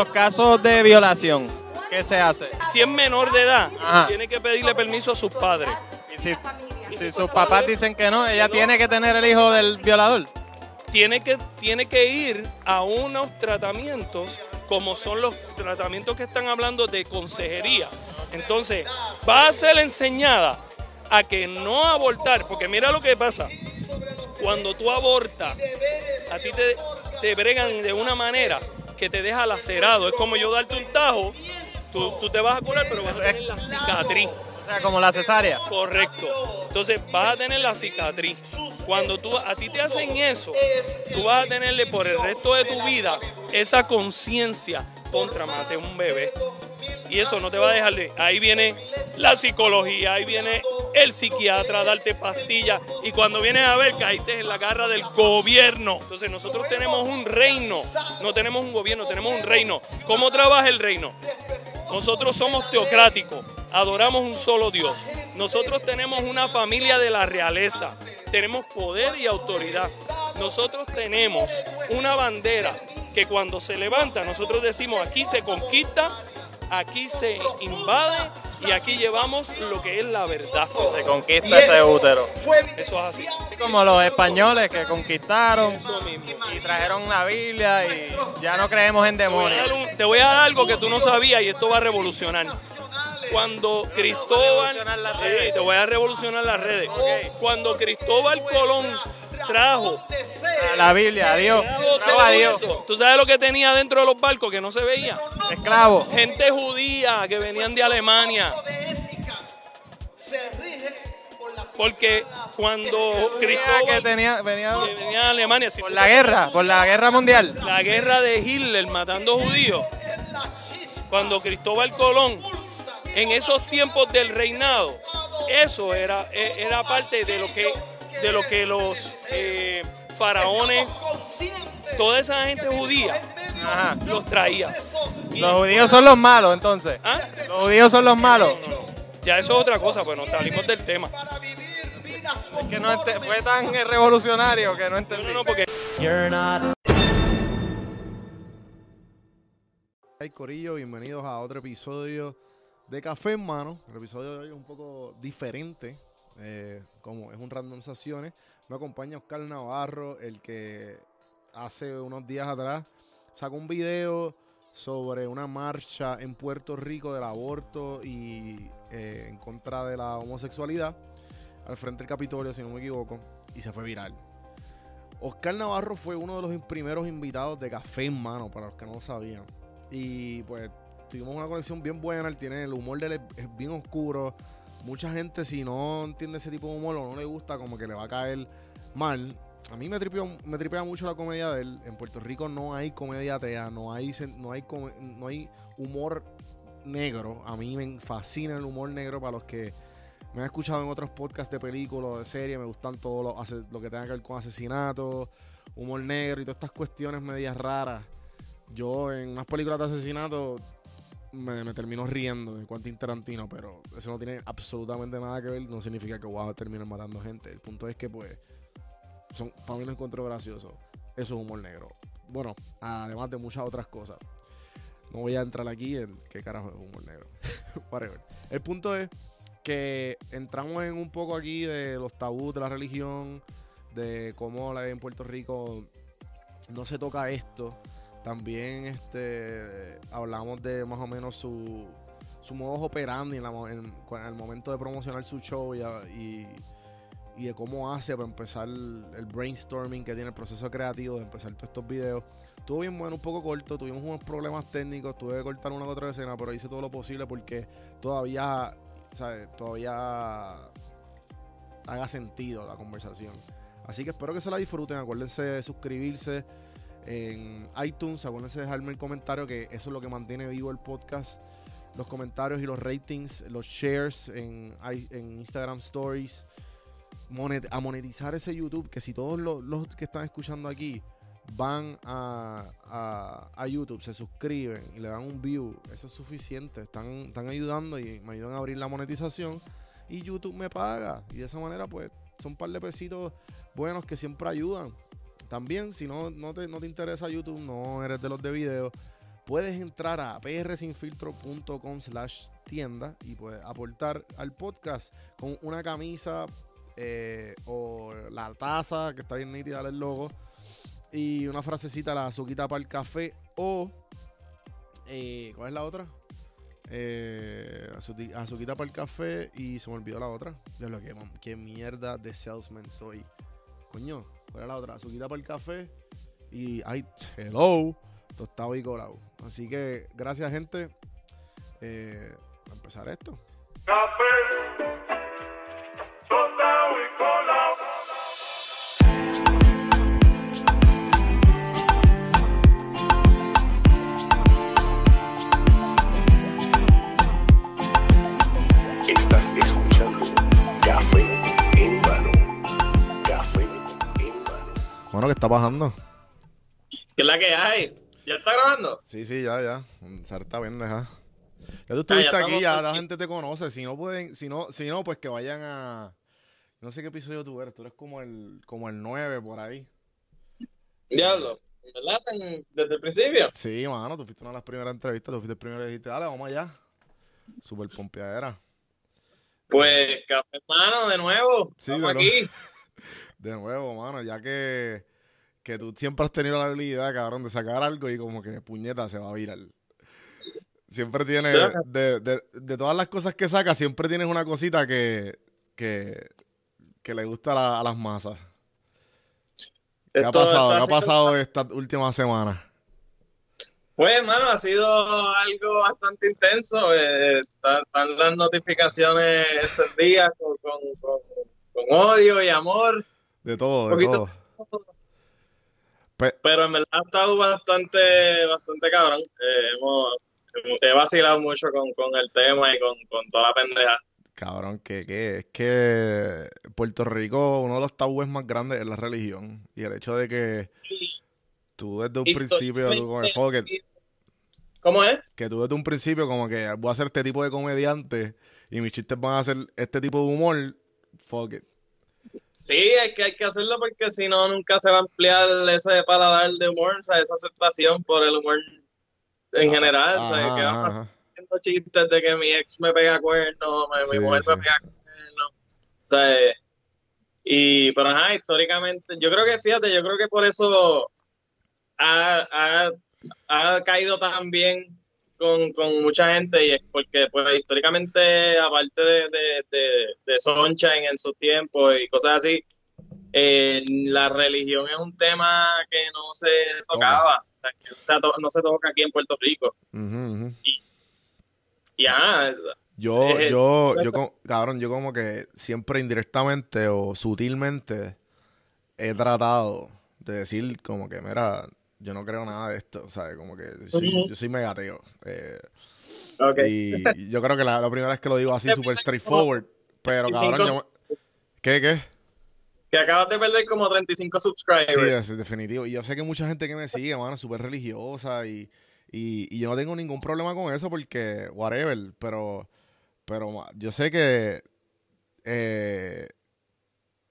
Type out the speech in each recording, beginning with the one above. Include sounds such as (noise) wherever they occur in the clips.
los casos de violación, ¿qué se hace? Si es menor de edad, Ajá. tiene que pedirle permiso a sus padres. Y si, si sus papás dicen que no, ella tiene que tener el hijo del violador. Tiene que, tiene que ir a unos tratamientos como son los tratamientos que están hablando de consejería. Entonces, va a ser enseñada a que no abortar, porque mira lo que pasa. Cuando tú abortas, a ti te, te bregan de una manera que te deja lacerado. Es como yo darte un tajo, tú, tú te vas a curar, pero vas a tener la cicatriz. O sea, como la cesárea. Correcto. Entonces vas a tener la cicatriz. Cuando tú, a ti te hacen eso, tú vas a tenerle por el resto de tu vida esa conciencia contra mate un bebé. Y eso no te va a dejar de. Ahí viene la psicología, ahí viene el psiquiatra a darte pastillas. Y cuando vienes a ver, caíste en la garra del gobierno. Entonces nosotros tenemos un reino, no tenemos un gobierno, tenemos un reino. ¿Cómo trabaja el reino? Nosotros somos teocráticos, adoramos un solo Dios. Nosotros tenemos una familia de la realeza, tenemos poder y autoridad. Nosotros tenemos una bandera que cuando se levanta nosotros decimos aquí se conquista, aquí se invade y aquí llevamos lo que es la verdad. Se conquista ese útero. Eso es así. Como los españoles que conquistaron y trajeron la Biblia y ya no creemos en Te voy, a demonios. dar un- te voy a dar algo que tú no sabías y esto va a revolucionar. Cuando Cristóbal. Sí, te voy a revolucionar las redes. Cuando Cristóbal Colón trajo, La Biblia, a Dios. A Dios. tú sabes lo que tenía dentro de los barcos que no se veía. Esclavo. Gente judía que venían de Alemania, porque cuando que Cristóbal tenía, venía que venía de Alemania, si por la guerra, por la guerra mundial. la guerra de Hitler matando judíos, cuando Cristóbal Colón, en esos tiempos del reinado, eso era, e- era parte de lo que, de lo que los eh, faraones, toda esa gente judía, Ajá. los traía. Y- Los judíos son los malos, entonces. ¿Ah? Los judíos son los malos. Ya eso es otra cosa, pues nos salimos del tema. Es que no ente- fue tan revolucionario que no No, entendí. no, no, porque Hey Corillo, bienvenidos a otro episodio de Café en Mano. El episodio de hoy es un poco diferente, eh, como es un random sesiones. Me acompaña Oscar Navarro, el que hace unos días atrás sacó un video sobre una marcha en Puerto Rico del aborto y eh, en contra de la homosexualidad al frente del Capitolio, si no me equivoco, y se fue viral. Oscar Navarro fue uno de los primeros invitados de Café en Mano, para los que no lo sabían. Y pues tuvimos una conexión bien buena. Él tiene el humor de él es- bien oscuro. Mucha gente, si no entiende ese tipo de humor o no le gusta, como que le va a caer mal. A mí me tripea, me tripea mucho la comedia de él. En Puerto Rico no hay comedia atea, no hay, no hay, no hay humor negro. A mí me fascina el humor negro para los que me han escuchado en otros podcasts de películas, de series. Me gustan todo lo, lo que tenga que ver con asesinatos, humor negro y todas estas cuestiones medias raras. Yo en unas películas de asesinato me, me termino riendo de Quentin Tarantino, pero eso no tiene absolutamente nada que ver. No significa que voy a terminar matando gente. El punto es que, pues, son, para mí lo encuentro gracioso. Eso es humor negro. Bueno, además de muchas otras cosas. No voy a entrar aquí en qué carajo es humor negro. (laughs) Whatever. El punto es que entramos en un poco aquí de los tabús de la religión, de cómo en Puerto Rico no se toca esto. También este hablamos de más o menos su, su modo operandi en, en- el momento de promocionar su show y, y de cómo hace para empezar el, brainstorming que tiene el proceso creativo de empezar todos estos videos. Estuvo bien bueno, un poco corto, tuvimos unos problemas técnicos, tuve que cortar una que otra escena, pero hice todo lo posible porque todavía, ¿sabes? Todavía haga sentido la conversación. Así que espero que se la disfruten. Acuérdense de suscribirse en iTunes. Acuérdense de dejarme el comentario, que eso es lo que mantiene vivo el podcast. Los comentarios y los ratings, los shares en, en Instagram Stories. A monetizar ese YouTube, que si todos los, que están escuchando aquí van a, a- a YouTube, se suscriben y le dan un view, eso es suficiente. Están, están ayudando y me ayudan a abrir la monetización y YouTube me paga. Y de esa manera, pues, son un par de pesitos buenos que siempre ayudan. También, si no, no, te, no te interesa YouTube, no eres de los de video, puedes entrar a prsinfiltro.com slash tienda y puedes aportar al podcast con una camisa eh, o la taza que está bien nítida el logo y una frasecita, la azuquita para el café o... eh, ¿Cuál es la otra? Eh, azuquita para el café y se me olvidó la otra. Ya lo que mierda de salesman soy. Coño, ¿cuál es la otra? Azuquita para el café y ay, hello, tostado y colado. Así que gracias gente. Eh, a empezar esto. Café, mano. ¿qué está pasando? ¿Qué es la que hay? ¿Ya está grabando? Sí, sí, ya, ya. Sarta vende, ya. Ya tú estuviste ya aquí, ya la gente te conoce. Si no pueden, si no, si no, pues que vayan a. No sé qué episodio tú eres. Tú eres como el, como el 9 por ahí. Diablo. ¿Verdad? Desde el principio. Sí, mano, tú fuiste una de las primeras entrevistas, tú fuiste el primero y dijiste, dale, vamos allá. Super pompeadera. Pues, café hermano, de nuevo. Sí, Estamos pero- aquí. (laughs) De nuevo, mano, ya que, que tú siempre has tenido la habilidad, cabrón, de sacar algo y como que puñeta se va a virar. Siempre tienes, de, de, de todas las cosas que sacas, siempre tienes una cosita que, que, que le gusta a, la- a las masas. ¿Qué ha pasado? esto ¿Qué ha pasado esta última semana? Pues, hermano, ha sido algo bastante intenso. eh, están, están las notificaciones encendidas con, con, con, con odio y amor. De todo, de todo. Pe- Pero en verdad ha estado bastante, bastante cabrón. Eh, hemos, he vacilado mucho con, con el tema y con, con toda la pendeja. Cabrón, que, que es que Puerto Rico, uno de los tabúes más grandes es la religión. Y el hecho de que tú desde un principio, tú como, fuck it, ¿Cómo es? que tú desde un principio como que voy a ser este tipo de comediante y mis chistes van a ser este tipo de humor, fuck it. Sí, es que hay que hacerlo porque si no, nunca se va a ampliar ese paladar de humor, o sea, esa aceptación por el humor en general. o sea, que vamos ajá. haciendo chistes de que mi ex me pega cuernos, mi, mujer sí. me pega cuernos. O sea, y, pero ajá, históricamente, yo creo que, fíjate, yo creo que por eso ha, ha, ha caído tan bien con, con mucha gente y es porque pues históricamente aparte de, de, de, de Sunshine en sus tiempos y cosas así eh, la religión es un tema que no se tocaba o sea, que no, se to- no se toca aquí en Puerto Rico. Y Yo, Eh, yo, eso- yo, como- cabrón, yo como que siempre indirectamente o sutilmente he tratado de decir como que, mira, yo no creo nada de esto, sea, como que soy, yo soy megateo. Eh, ok. Y yo creo que la, la primera vez que lo digo así, súper straightforward, pero cabrón, yo... ¿Qué, qué? que acabas de perder como 35 Sí, subscribers es definitivo. Y yo sé que mucha gente que me sigue, mano, súper religiosa y, y, y yo no tengo ningún problema con eso porque, whatever, pero, pero yo sé que, eh,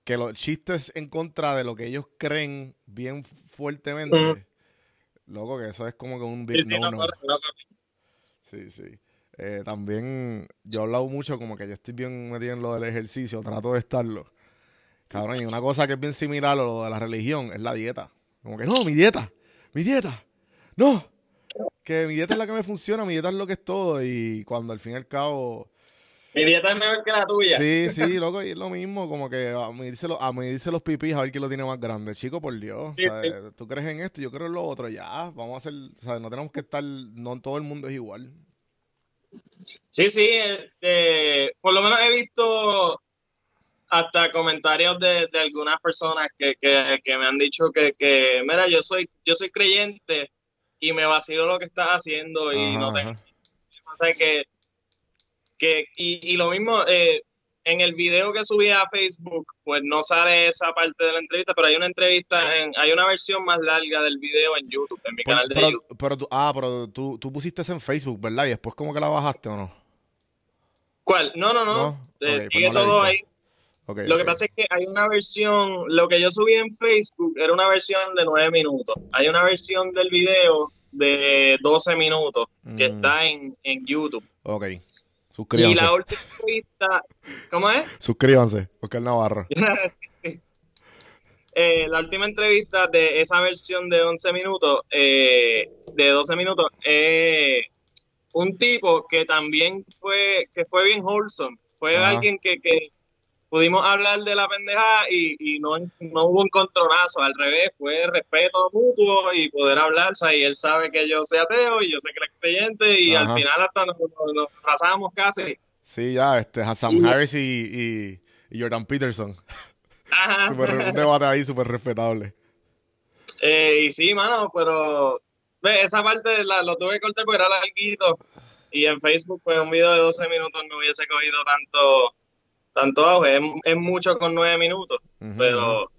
que los chistes en contra de lo que ellos creen bien fuertemente. Loco, que eso es como que un big Sí, sí, no no corre. Sí, sí. Eh, también yo he hablado mucho como que yo estoy bien metido en lo del ejercicio, trato de estarlo. Cabrón, y una cosa que es bien similar a lo de la religión es la dieta. Como que, no, mi dieta, mi dieta, no. Que mi dieta es la que me funciona, mi dieta es lo que es todo. Y cuando al fin y al cabo, mi dieta es mejor que la tuya sí, sí, loco, y es lo mismo, como que a medirse, los- a medirse los pipis a ver quién lo tiene más grande. Chico, por Dios, Sí, ¿sabes? tú crees en esto, yo creo en lo otro, ya, vamos a hacer, ¿sabes? No tenemos que estar, no todo el mundo es igual. Sí, sí, este, por lo menos he visto hasta comentarios de, de algunas personas que, que, que me han dicho que, que, mira, yo soy, yo soy creyente y me vacilo lo que estás haciendo y Ajá, no te, ajá. o sea que, que y, y lo mismo, eh, en el video que subí a Facebook, pues no sale esa parte de la entrevista, pero hay una entrevista, en, hay una versión más larga del video en YouTube, en mi Pero, canal de pero- YouTube. pero tú, ah, pero tú, tú pusiste eso en Facebook, ¿verdad? Y después como que la bajaste o no? ¿Cuál? No, no, no, ¿No? eh, pues sigue no todo ahí. Lo que pasa es que hay una versión, lo que yo subí en Facebook era una versión de nueve minutos. Hay una versión del video de 12 minutos que Mm. está en, en YouTube. Ok. Y la última entrevista, ¿cómo es? Suscríbanse, Oscar Navarro. (laughs) Sí. Eh, la última entrevista de esa versión de 11 minutos, eh, de 12 minutos, eh, un tipo que también fue, que fue bien wholesome. Fue Ajá. alguien que, que pudimos hablar de la pendejada y, y no, no hubo encontronazo, al revés, fue respeto mutuo y poder hablar, o sea, y él sabe que yo soy ateo y yo sé que él es creyente y Ajá. al final hasta nos, nos, nos abrazamos casi. Sí, ya, este, Sam Harris y, y, y Jordan Peterson. Ajá. (laughs) Súper- un debate ahí súper respetable. Eh, y sí, mano, pero ve, esa parte la, lo tuve que cortar porque era larguito. Y en Facebook, pues un video de 12 minutos no hubiese cogido tanto, tanto auge. Es, es mucho con 9 minutos, pero.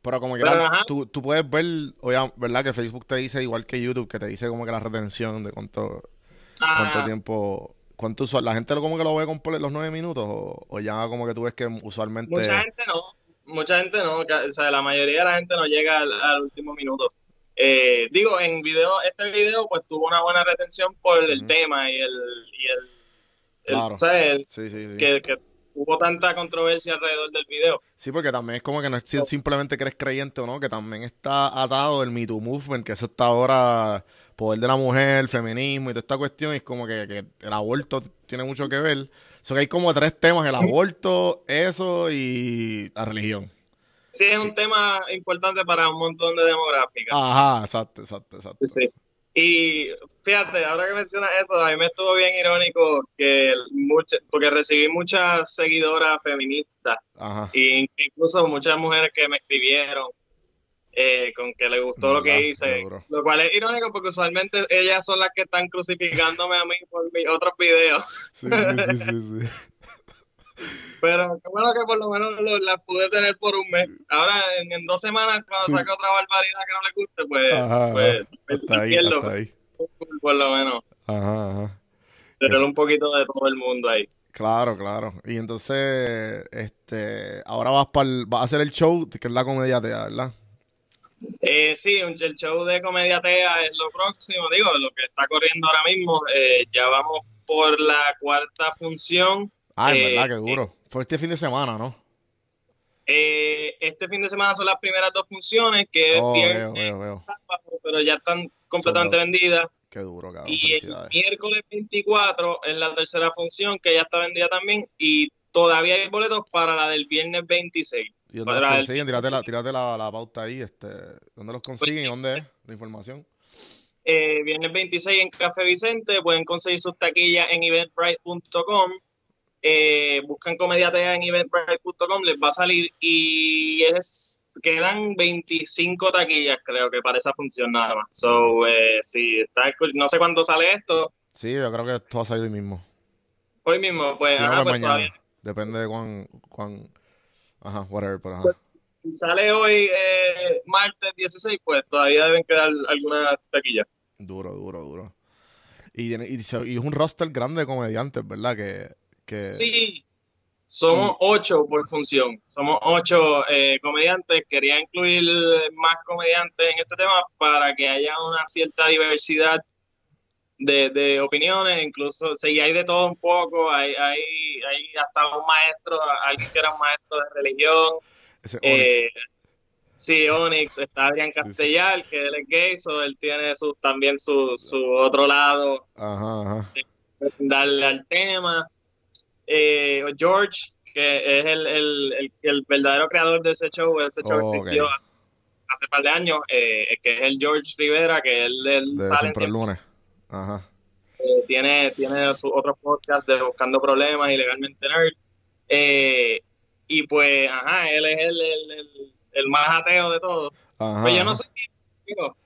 Pero como que Pero, ajá. tú, tú puedes ver, oye, ¿verdad? Que Facebook te dice igual que YouTube, que te dice como que la retención de cuánto, cuánto ah, tiempo, cuánto usual, la gente lo- como que lo ve completo los nueve minutos o, o ya como que tú ves que usualmente... mucha gente no. Mucha gente no. O sea, la mayoría de la gente no llega al, al último minuto. Eh, digo, en video, este video pues tuvo una buena retención por el tema y el, y el, el- Claro. o sea, el- Sí, sí, sí. que, que hubo tanta controversia alrededor del video. Sí, porque también es como que no es si- simplemente que eres creyente o no, que también está atado el Me Too Movement, que eso está ahora, poder de la mujer, feminismo y toda esta cuestión, y es como que, que el aborto tiene mucho que ver. So que hay como tres temas, el aborto, eso y la religión. Sí, es un tema importante para un montón de demográficas. Ajá, exacto, exacto, exacto. Sí. Y fíjate, ahora que mencionas eso, a mí me estuvo bien irónico que muchas, porque recibí muchas seguidoras feministas Ajá. e incluso muchas mujeres que me escribieron eh, con que les gustó lo que hice, lo cual es irónico porque usualmente ellas son las que están crucificándome a mí por mis otros videos, Sí, sí, sí, sí, sí. (laughs) pero qué bueno que por lo menos lo- las pude tener por un mes. Ahora en, en dos semanas cuando Sí. saque otra barbaridad que no le guste, pues, Ajá, pues Hasta ahí, pierdo, hasta ahí. por lo menos. Ajá, ajá. tener un poquito de todo el mundo ahí. Claro, claro. Y entonces, este, ahora vas para vas a hacer el show, que es la comedia ¿verdad? Eh, sí, un- el show de Comedia Tea es lo próximo, digo, lo que está corriendo ahora mismo. eh, ya vamos por la cuarta función. Ah, en Eh, verdad, que duro. Fue este fin de semana, ¿no? Eh, este fin de semana son las primeras dos funciones, que es Oh, viernes, veo, veo, veo. sábado, pero ya están completamente vendidas. Qué duro, cabrón. Y el miércoles 24 es la tercera función, que ya está vendida también. Y todavía hay boletos para la del viernes 26. ¿Y dónde los consiguen? Tírate la, tírate la, la pauta ahí, este, ¿dónde los consiguen sí. y dónde es la información? Eh, viernes 26 en Café Vicente. Pueden conseguir sus taquillas en eventbrite.com. Eh, buscan Comediatea en eventbrite.com. Les va a salir y es quedan 25 taquillas, creo que para esa función nada más. So, eh, si está, no sé cuándo sale esto. Sí, yo creo que esto va a salir hoy mismo. Hoy mismo, pues, ajá, pues pues todavía. Depende de cuán, cuán, ajá, whatever, pero ajá. Si sale hoy, eh, martes 16, pues todavía deben quedar algunas taquillas. Duro, duro, duro. Y, y, y es un roster grande de comediantes, ¿verdad? Que, que Sí, somos ocho por función. Somos ocho eh, comediantes. Quería incluir más comediantes en este tema para que haya una cierta diversidad de, de opiniones. Incluso, si hay de todo un poco, hay, hay, hay hasta un maestro, alguien que era un maestro de religión. ese Eh, sí, Onyx, está Adrián Sí, sí. Castellar, que él es gay, so él tiene su, también su, su otro lado Ajá, ajá. darle al tema. Eh, George, que es el, el, el, el verdadero creador de ese show, ese show Oh, existió hace, hace par de años, eh, que es el George Rivera, que él, él De sale siempre el lunes. Ajá. eh, tiene, tiene su otro podcast de Buscando Problemas y Legalmente Nerd. Eh, y pues, ajá, él es el, el, más ateo de todos. Ajá. Pues yo no sé,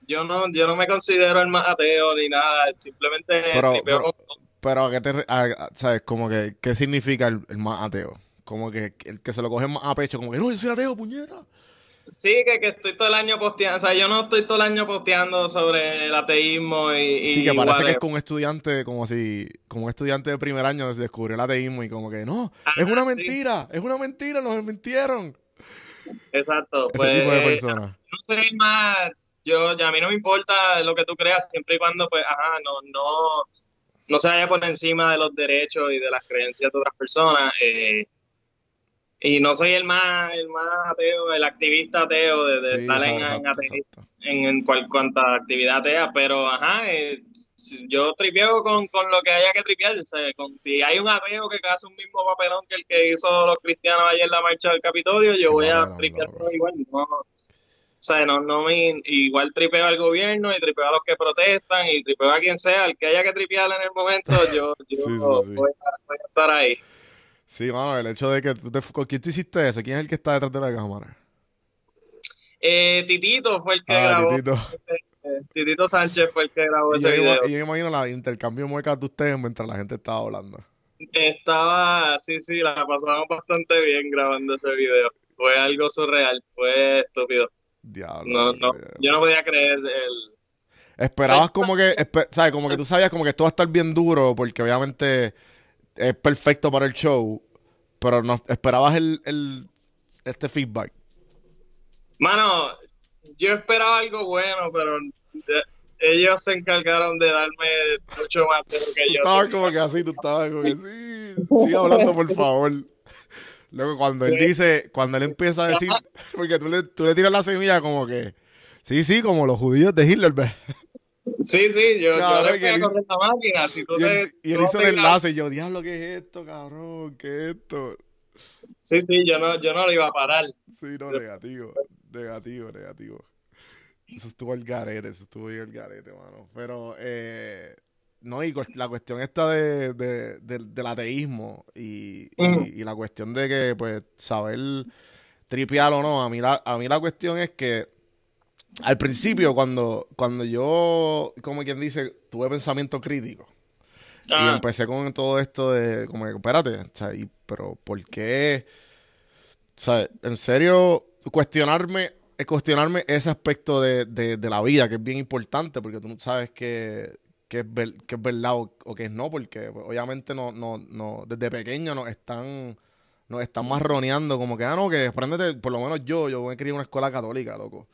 yo no, yo no me considero el más ateo ni nada, simplemente Pero- pero-. Pero, ¿a qué te, a- a- ¿sabes? Como que, ¿qué significa el, el más ateo? Como que el que se lo coge más a pecho, como que no, yo soy ateo, puñeta. Sí, que, que estoy todo el año posteando, o sea, yo no estoy todo el año posteando sobre el ateísmo y, y Sí, que parece que es como un estudiante, como si, como un estudiante de primer año descubrió el ateísmo y como que no, Ah, es una sí. mentira, es una mentira, nos mintieron. Exacto, Ese pues tipo de eh, personas. yo soy más, yo, ya a mí no me importa lo que tú creas, siempre y cuando, pues, ajá, no, no, no se vaya por encima de los derechos y de las creencias de otras personas. eh, y no soy el más, el más ateo, el activista ateo de, de Sí, estar en, exacto, en ate- exacto. en, en cual, cuanta actividad atea, pero ajá, eh, yo tripeo con, con lo que haya que tripear. o sea, con, si hay un ateo que hace un mismo papelón que el que hizo los cristianos ayer en la marcha del Capitolio, yo Qué voy a tripear todo igual. No, sea, no, no me, igual tripeo al gobierno y tripeo a los que protestan y tripeo a quien sea, el que haya que tripear en el momento, (laughs) yo, yo Sí, sí, sí. Voy, a, voy a estar ahí. Sí, mano, el hecho de que tú te... ¿Con quién tú hiciste eso? ¿Quién es el que está detrás de la cámara? Eh, Titito fue el que Ah, grabó, Titito. eh, Titito Sánchez fue el que grabó Y ese yo, video. y yo me imagino la intercambio muecas de ustedes mientras la gente estaba hablando. Estaba, sí, sí, la pasamos bastante bien grabando ese video. Fue algo surreal, fue estúpido. Diablo. No, no, yo no podía creer el... Esperabas como que, ¿sabes? Como que tú sabías como que esto va a estar bien duro porque obviamente es perfecto para el show, pero no esperabas el, el este feedback. Mano, yo esperaba algo bueno, pero de- ellos se encargaron de darme mucho más de lo que Tú yo. estabas como que así, tú estabas como que sí, sigue hablando por favor. Luego cuando él dice, cuando él empieza a decir, (laughs) porque tú le, tú le tiras la semilla como que, sí, sí, como los judíos de Hitler, ¿ves? Sí, sí, yo, Cabrón, yo le fui que a correr la máquina. Si tú Y te- él, y él tú hizo el enlace y yo, diablo, ¿qué es esto, cabrón? ¿Qué es esto? Sí, sí, yo no, yo no lo iba a parar. Sí, no, negativo, negativo, negativo. Eso estuvo al garete, eso estuvo bien al garete, mano. Pero, eh, no, y la cuestión esta de, de- del- del ateísmo y, y- Ujú. y la cuestión de que, pues, saber tripear o no, a mí la, a mí la cuestión es que al principio, cuando, cuando yo, como quien dice, tuve pensamiento crítico, y Ah, empecé con todo esto de, como que, espérate, o sea, y- pero ¿por qué? O sea, en serio, cuestionarme, cuestionarme ese aspecto de, de- de la vida, que es bien importante, porque tú no sabes que, que es, ver- que es verdad o, o que es no, porque obviamente no, no, no, desde pequeño nos están, nos están marroneando, como que, ah, no, que despréndete, por lo menos yo, yo crié en una escuela católica, loco.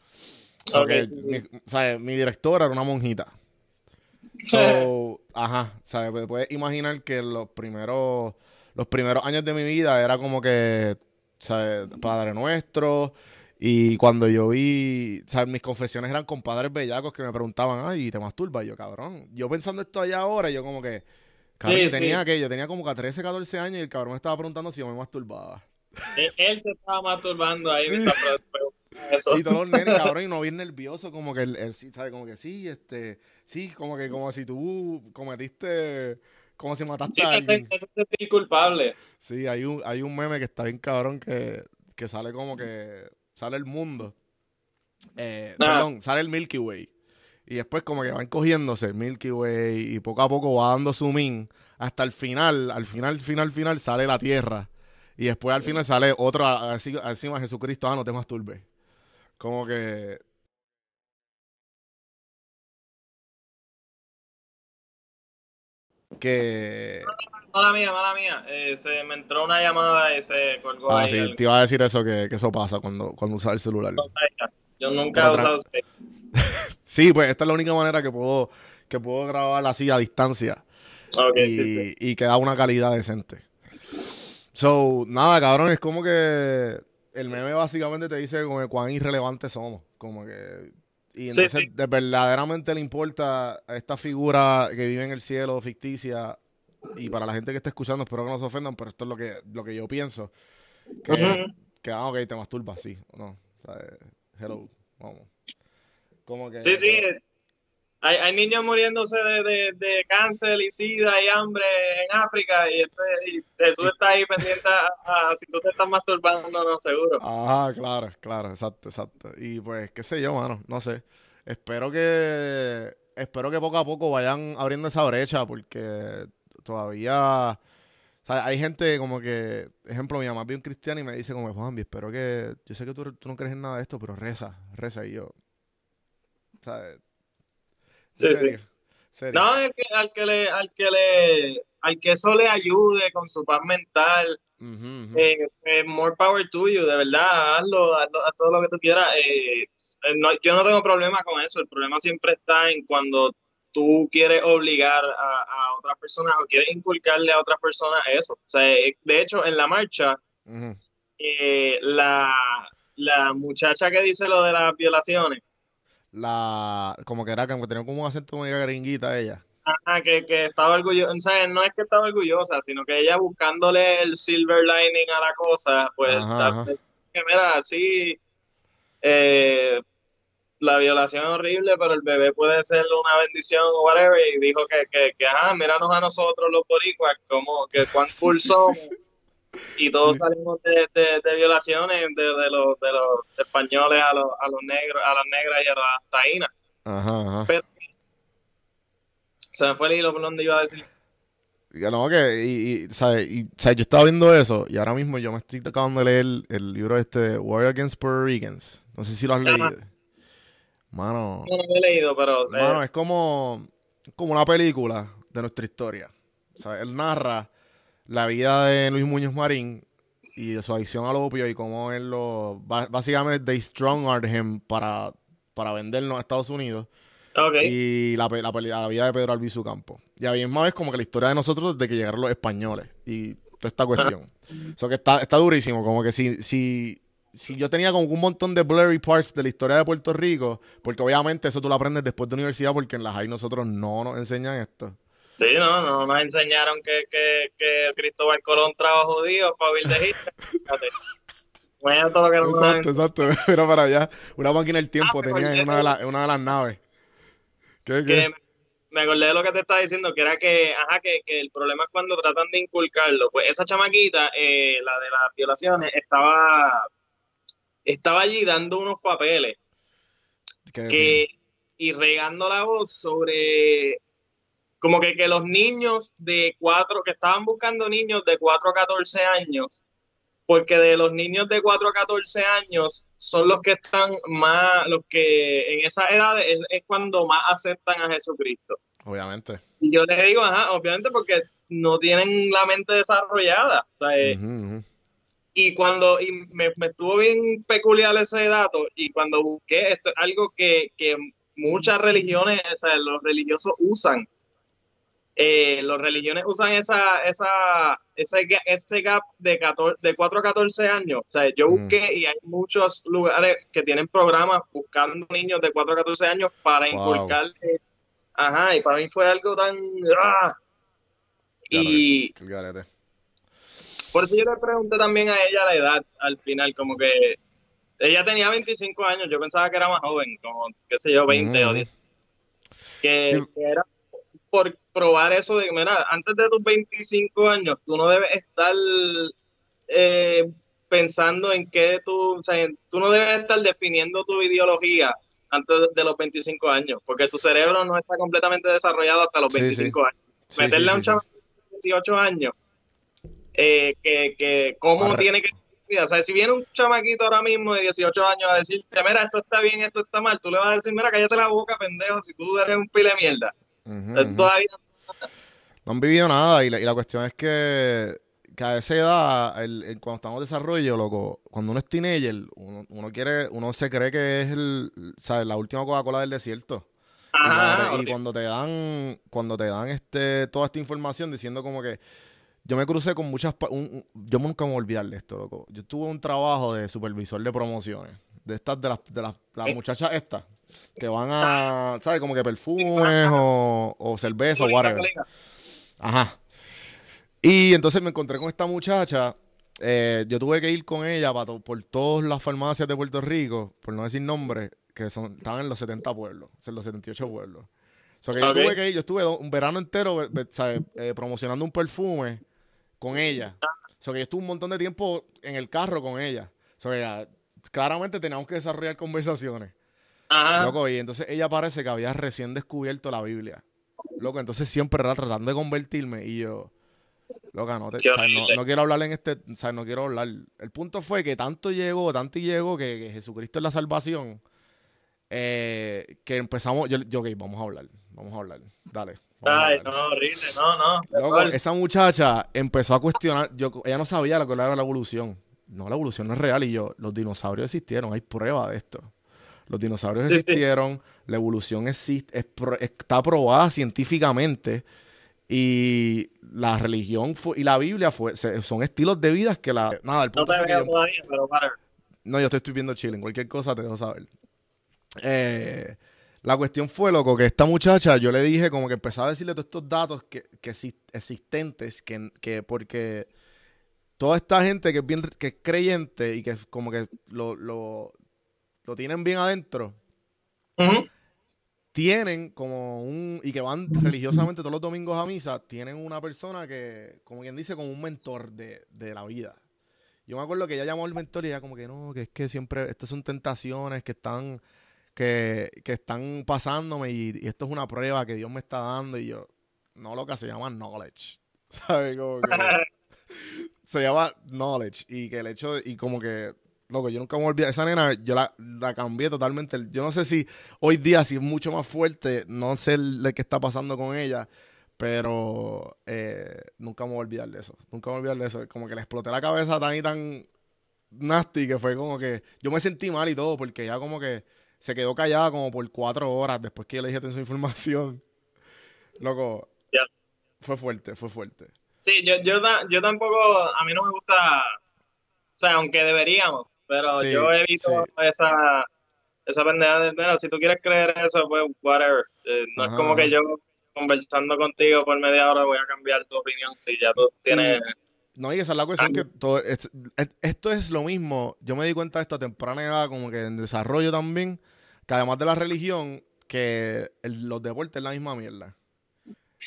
So Ok, que sí, sí. mi, ¿sabes? mi directora era una monjita. (laughs) So, ajá, ¿sabes? Puedes imaginar que los primeros, los primeros años de mi vida era como que, ¿sabes? Padre Nuestro. Y cuando yo vi, ¿sabes? Mis confesiones eran con padres bellacos que me preguntaban, ay, ¿te masturbas? Y yo, cabrón. Yo pensando esto allá ahora, yo como que, cabrón, Sí, yo tenía sí. que, yo tenía como que 13, 14 años y el cabrón me estaba preguntando si yo me masturbaba. él, él se estaba masturbando ahí Sí. eso. Y todos los nenes, (laughs) cabrón, y no bien nervioso, como que él, él sí, ¿sabes? Como que sí, este, sí, como que como si tú cometiste, como si mataste Sí, a alguien. hace sentir culpable. Sí, hay un, hay un meme que está bien cabrón que, que sale como que sale el mundo. Eh. Perdón, sale el Milky Way. Y después como que van cogiéndose Milky Way y poco a poco va dando zoom in hasta el final, al final, final, final sale la Tierra. Y después al final sale otro así- encima Jesucristo, ah, no te masturbes. Como que que Mala mía, mala mía. Eh, se me entró una llamada y se colgó ah, ahí. sí, el- te iba a decir eso que, que eso pasa cuando, cuando usas el celular. Yo nunca he usado. (laughs) Sí, pues esta es la única manera que puedo, que puedo grabar así a distancia. Ok, y, sí, sí. y que da una calidad decente. So, nada, cabrón, es como que el meme básicamente te dice como cuán irrelevantes somos. Como que. Y Sí, entonces, sí. de verdaderamente le importa a esta figura que vive en el cielo ficticia. Y para la gente que está escuchando, espero que no se ofendan, pero esto es lo que, lo que yo pienso. Que, Ujú. que ah, ok, te masturbas, sí. o No, o sea, eh, hello, vamos. Como que. Sí, sí. Hay, hay niños muriéndose de, de, de cáncer y sida y hambre en África y, este, y Jesús está ahí pendiente a, a si tú te estás masturbando no, seguro. Ajá, claro, claro, exacto, exacto. Y pues, qué sé yo, mano, no sé. Espero que, espero que poco a poco vayan abriendo esa brecha porque todavía, o sea, hay gente como que, ejemplo, mi mamá es bien cristiana y me dice como, Juanvi, espero que, yo sé que tú, tú no crees en nada de esto, pero reza, reza y yo, ¿sabes? Sí, sí. Serio. No, al que, al que le, al que le, al que eso le ayude con su paz mental, eh, eh, more power to you, de verdad, hazlo, hazlo, haz todo lo que tú quieras. Eh, eh, no- yo no tengo problema con eso, el problema siempre está en cuando tú quieres obligar a, a otras personas o quieres inculcarle a otras personas eso. O sea, eh, de hecho, en la marcha, eh, la, la muchacha que dice lo de las violaciones, La, como que era, como que tenía como un acento medio gringuita ella. Ajá, que, que estaba orgullosa, o sea, no es que estaba orgullosa, sino que ella buscándole el silver lining a la cosa, pues, Ajá, ajá. que mira, sí, eh, la violación es horrible, pero el bebé puede ser una bendición o whatever, y dijo que, que, que ajá, míranos a nosotros los boricuas, como que cuán (laughs) cool somos, y todos salimos de, de, de violaciones de, de los, de los españoles a los, a los negros, a las negras y a las taínas. Ajá, ajá. Pero- Se me fue el hilo por donde iba a decir. No, que, y, y, ¿sabes? Y, ¿sabes? Yo estaba viendo eso y ahora mismo yo me estoy acabando de leer el, el libro este, War Against Puerto Ricans. No sé si lo has leído. Mano, No, no lo he leído, pero eh, mano, es como, como una película de nuestra historia. O sea, él narra la vida de Luis Muñoz Marín y de su adicción al opio y cómo él lo... Básicamente, they strong him para, para vendernos a Estados Unidos ok. y la, la, vida de Pedro Albizu Campo. Y a misma vez como que la historia de nosotros desde que llegaron los españoles y toda esta cuestión. (laughs) Eso que está, está durísimo, como que si, si, si yo tenía como un montón de blurry parts de la historia de Puerto Rico, porque obviamente eso tú lo aprendes después de universidad porque en la high nosotros no nos enseñan esto. Sí, no, no nos enseñaron que, que, que Cristóbal Colón trajo judíos para huir de Hitler. Fíjate. Bueno, todo lo que Exacto, exacto. (laughs) Era para allá. Una máquina del tiempo Ah, tenía en una de, las- en una de las naves. ¿Qué, qué? que me acordé de lo que te estaba diciendo, que era que, ajá, que, que el problema es cuando tratan de inculcarlo. Pues esa chamaquita, eh, la de las violaciones, estaba, estaba allí dando unos papeles que, y regando la voz sobre como que, que los niños de 4, que estaban buscando niños de 4 a 14 años, porque de los niños de 4 a 14 años son los que están más, los que en esa edad es, es cuando más aceptan a Jesucristo. Obviamente. Y yo les digo, ajá, obviamente porque no tienen la mente desarrollada. o sea, ujú. Y cuando y me, me estuvo bien peculiar ese dato y cuando busqué esto es algo que, que muchas religiones, o sea, los religiosos usan. Eh, los religiones usan esa, esa, ese, ese gap de, 14, de 4 a 14 años. O sea, yo Mm. busqué y hay muchos lugares que tienen programas buscando niños de 4 a 14 años para Wow. inculcarle. Ajá, y para mí fue algo tan... ¡ah! Y, garete. Por eso yo le pregunté también a ella la edad al final, como que ella tenía 25 años, yo pensaba que era más joven, como, qué sé yo, 20 o Ujú. 10. Que, Sí. que era por probar eso de, mira, antes de tus 25 años, tú no debes estar eh, pensando en qué tú, o sea, tú no debes estar definiendo tu ideología antes de, los 25 años, porque tu cerebro no está completamente desarrollado hasta los Sí, sí. 25 años. Meterle a un chavo de 18 años, eh, que, que cómo Arre. tiene que ser vida. O sea, si viene un chamaquito ahora mismo de 18 años a decirte, mira, esto está bien, esto está mal, tú le vas a decir, mira, cállate la boca, pendejo, si tú eres un pile de mierda. Todavía No han vivido nada y la, y la cuestión es que, que a esa edad, el- el- cuando estamos en desarrollo, loco, cuando uno es teenager, uno, uno quiere, uno se cree que es el, ¿sabes? la última Coca-Cola del desierto. Y Ajá, cuando te- y cuando te dan, cuando te dan este, toda esta información diciendo como que yo me crucé con muchas, un- un- yo nunca me voy a olvidar de esto, loco. Yo tuve un trabajo de supervisor de promociones, de estas, de las, de las, las Eh. muchachas estas, que van a, ¿sabes? Como que perfumes o, o cerveza o whatever. Ajá. Y entonces me encontré con esta muchacha. eh, yo tuve que ir con ella para to- por todas las farmacias de Puerto Rico, por no decir nombres, que son, estaban en los 70 pueblos, en los 78 pueblos. O sea, que yo tuve que ir, yo estuve un verano entero ¿sabes? Eh, promocionando un perfume con ella. O sea, que yo estuve un montón de tiempo en el carro con ella. O sea, que, ah, claramente teníamos que desarrollar conversaciones. Ajá. Loco, y entonces ella parece que había recién descubierto la Biblia. Loco, entonces siempre era tratando de convertirme y yo, loca, no, te- no, quiero hablar en este, ¿sabes? no quiero hablar. El punto fue que tanto llegó, tanto y llegó que, que Jesucristo es la salvación, eh, que empezamos, yo, yo, ok, vamos a hablar, vamos a hablar, dale. Ay, no, horrible, no, no. Loco, esa muchacha empezó a cuestionar, yo, ella no sabía lo que era la evolución. No, la evolución no es real. Y yo, los dinosaurios existieron, hay prueba de esto. Los dinosaurios Sí, sí. existieron, la evolución existe, es está probada científicamente. Y la religión fue- y la Biblia fue, se- son estilos de vida que la... Nada, el No punto te fue que veo yo- todavía, pero whatever. no, yo te estoy viendo chilling. Cualquier cosa te dejo saber. Eh, la cuestión fue, loco, que esta muchacha, yo le dije como que empezaba a decirle todos estos datos que, que exis- existentes, que, que porque toda esta gente que es bien que es creyente y que como que lo, lo, lo tienen bien adentro, tienen como un, y que van religiosamente todos los domingos a misa, tienen una persona que, como quien dice, como un mentor de, de la vida. Yo me acuerdo que ella llamó al mentor y ella como que no, que es que siempre, estas son tentaciones que están, que, que están pasándome y, y esto es una prueba que Dios me está dando y yo, no lo que se llama knowledge. (laughs) ¿Sabes? Como que (laughs) se llama knowledge y que el hecho de- y como que loco yo nunca me olvidé esa nena yo la, la cambié totalmente yo no sé si hoy día si es mucho más fuerte no sé lo que está pasando con ella pero eh, nunca me voy a olvidar de eso nunca me voy a olvidar de eso como que le exploté la cabeza tan y tan nasty que fue como que yo me sentí mal y todo porque ella como que se quedó callada como por cuatro horas después que yo le dije toda esa información (laughs) loco Ya. fue fuerte fue fuerte Sí, yo, yo, yo tampoco, a mí no me gusta, o sea, aunque deberíamos, pero Sí, yo evito sí. esa, esa pendeja de, mira, si tú quieres creer eso, pues whatever. Eh, no Ajá, es como que yo conversando contigo por media hora voy a cambiar tu opinión si ya tú tienes... No, y esa es la cuestión que todo, es- es- esto es lo mismo. Yo me di cuenta de esto a temprana edad, como que en desarrollo también, que además de la religión, que el- los deportes es la misma mierda.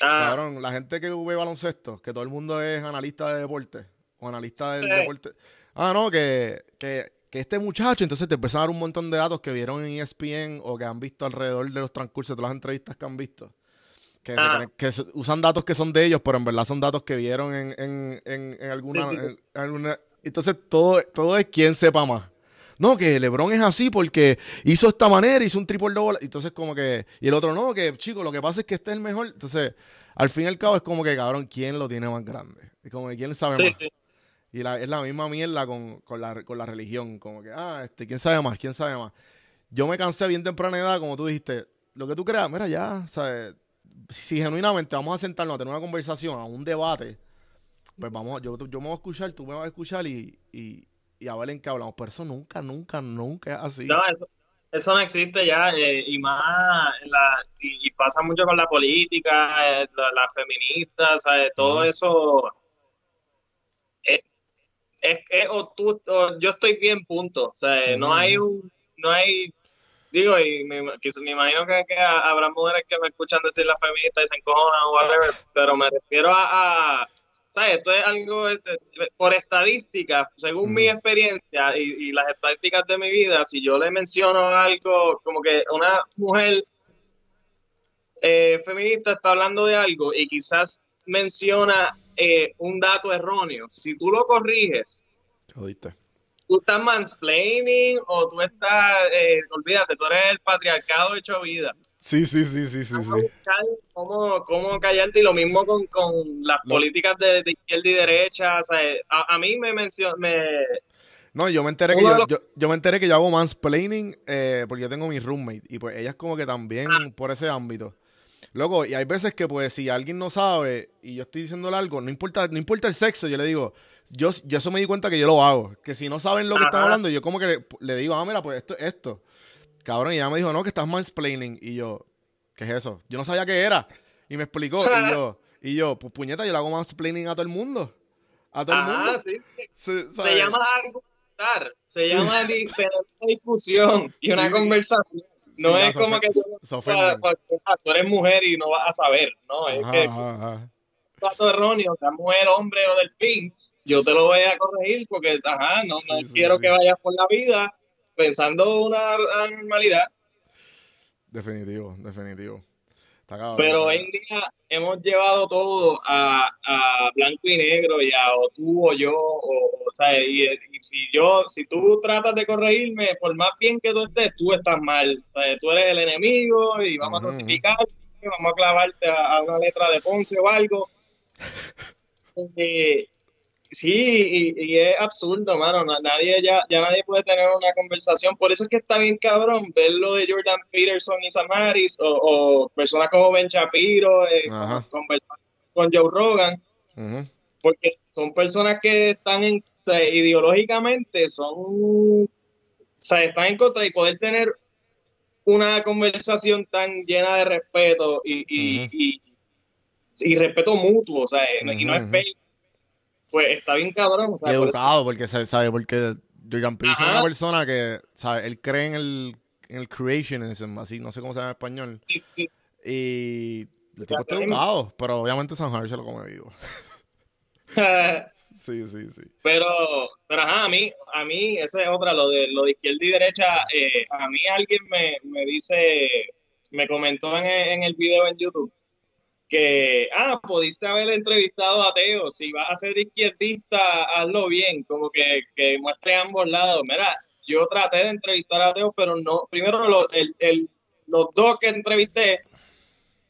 Ah, Cabrón, la gente que ve baloncesto, que todo el mundo es analista de deporte o analista del Sí. deporte. Ah, no, que, que, que este muchacho, entonces te empiezan a dar un montón de datos que vieron en ESPN o que han visto alrededor de los transcursos de todas las entrevistas que han visto. Que, Ah. que se- usan datos que son de ellos, pero en verdad son datos que vieron en, en, en, en alguna, Sí, sí. alguna- Entonces todo, todo es quien sepa más. No, que LeBron es así porque hizo esta manera, hizo un triple double. Entonces, como que. Y el otro, no, que chico, lo que pasa es que este es el mejor. Entonces, al fin y al cabo, es como que, cabrón, ¿quién lo tiene más grande? Es como que, ¿quién sabe sí, más? sí. Y la- es la misma mierda con, con, la, con la religión. Como que, ah, este, ¿quién sabe más? ¿Quién sabe más? Yo me cansé bien temprana edad, como tú dijiste. Lo que tú creas, mira, ya, ¿sabes? Si, genuinamente vamos a sentarnos a tener una conversación, a un debate, pues vamos, yo, yo me voy a escuchar, tú me vas a escuchar y, y, y a ver en qué hablamos. Pero eso nunca, nunca, nunca es así. No, eso, eso no existe ya, eh, y más, la, y, y pasa mucho con la política, eh, la- las feministas. Todo eso es, es o tú, o yo estoy bien, punto. O sea, no hay un, no hay, digo, y me, me imagino que, que habrá mujeres que me escuchan decir las feministas y se encojonan o whatever, pero me refiero a, a ¿sabes? Esto es algo eh, por estadísticas, según mi experiencia y, y las estadísticas de mi vida, si yo le menciono algo como que una mujer eh, feminista está hablando de algo y quizás menciona eh, un dato erróneo, si tú lo corriges, Jodiste. Tú estás mansplaining o tú estás, eh, olvídate, tú eres el patriarcado hecho vida. Sí, sí, sí, sí, sí, sí. cómo, cómo callarte y lo mismo con, con las políticas de, de izquierda y derecha. O sea, a, a mí me mencionó, me, No, yo me enteré que yo, los- yo, yo me enteré que yo hago mansplaining eh, porque yo tengo mi roommate y pues ella es como que también Ah. por ese ámbito. Luego, y hay veces que pues si alguien no sabe y yo estoy diciéndole algo, no importa, no importa el sexo, yo le digo, yo, yo eso me di cuenta que yo lo hago. Que si no saben lo que están hablando, yo como que le, le digo, ah, mira, pues esto, esto. Cabrón, y ella me dijo, no, que estás mansplaining. Y yo, ¿qué es eso? Yo no sabía qué era. Y me explicó. y yo, y yo, pues puñeta, yo le hago mansplaining a todo el mundo. A todo el mundo. sí, sí. (laughs) Se, llama argumentar, se llama (laughs) tener una discusión y una Sí, sí. conversación. No Sí, es como que tú, eres mujer y no vas a saber, ¿no? Es Ajá, que ajá, erróneo, sea mujer, hombre o del fin, yo te lo voy a corregir porque, ajá, no, no Sí, quiero sí. que vayas por la vida pensando una anormalidad. Definitivo, definitivo. Pero hoy en día hemos llevado todo a, a blanco y negro y a o tú o yo, o, o sea, y, y si yo, si tú tratas de corregirme, por más bien que tú estés, tú estás mal. O sea, tú eres el enemigo y vamos Ujú, a crucificar. vamos a clavarte a, a una letra de Ponce o algo. (laughs) Eh, sí, y, y es absurdo, mano. Na- Nadie ya, ya nadie puede tener una conversación. Por eso es que está bien cabrón ver lo de Jordan Peterson y Sam Harris o, o personas como Ben Shapiro eh, con, con Joe Rogan porque son personas que están en, o sea, ideológicamente son, o sea, están en contra y poder tener una conversación tan llena de respeto y, y, y, y respeto mutuo, o sea, y no es fake, pues está bien cabrón, o sea, Y por educado, porque sabe, porque Jordan Peterson es una persona que, sabe, él cree en el, en el creationism, así, no sé cómo se llama en español. sí, sí. Y el tipo está educado, pero obviamente San Harris se lo come vivo. (laughs) Sí, sí, sí. Pero, pero ajá, a mí, a mí, esa es otra, lo de, lo de izquierda y derecha, eh, a mí alguien me, me dice, me comentó en en el video en YouTube que, ah, pudiste haber entrevistado a Teo, si vas a ser izquierdista, hazlo bien, como que, que muestre ambos lados. Mira, yo traté de entrevistar a Teo, pero no, primero lo- el, el- los dos que entrevisté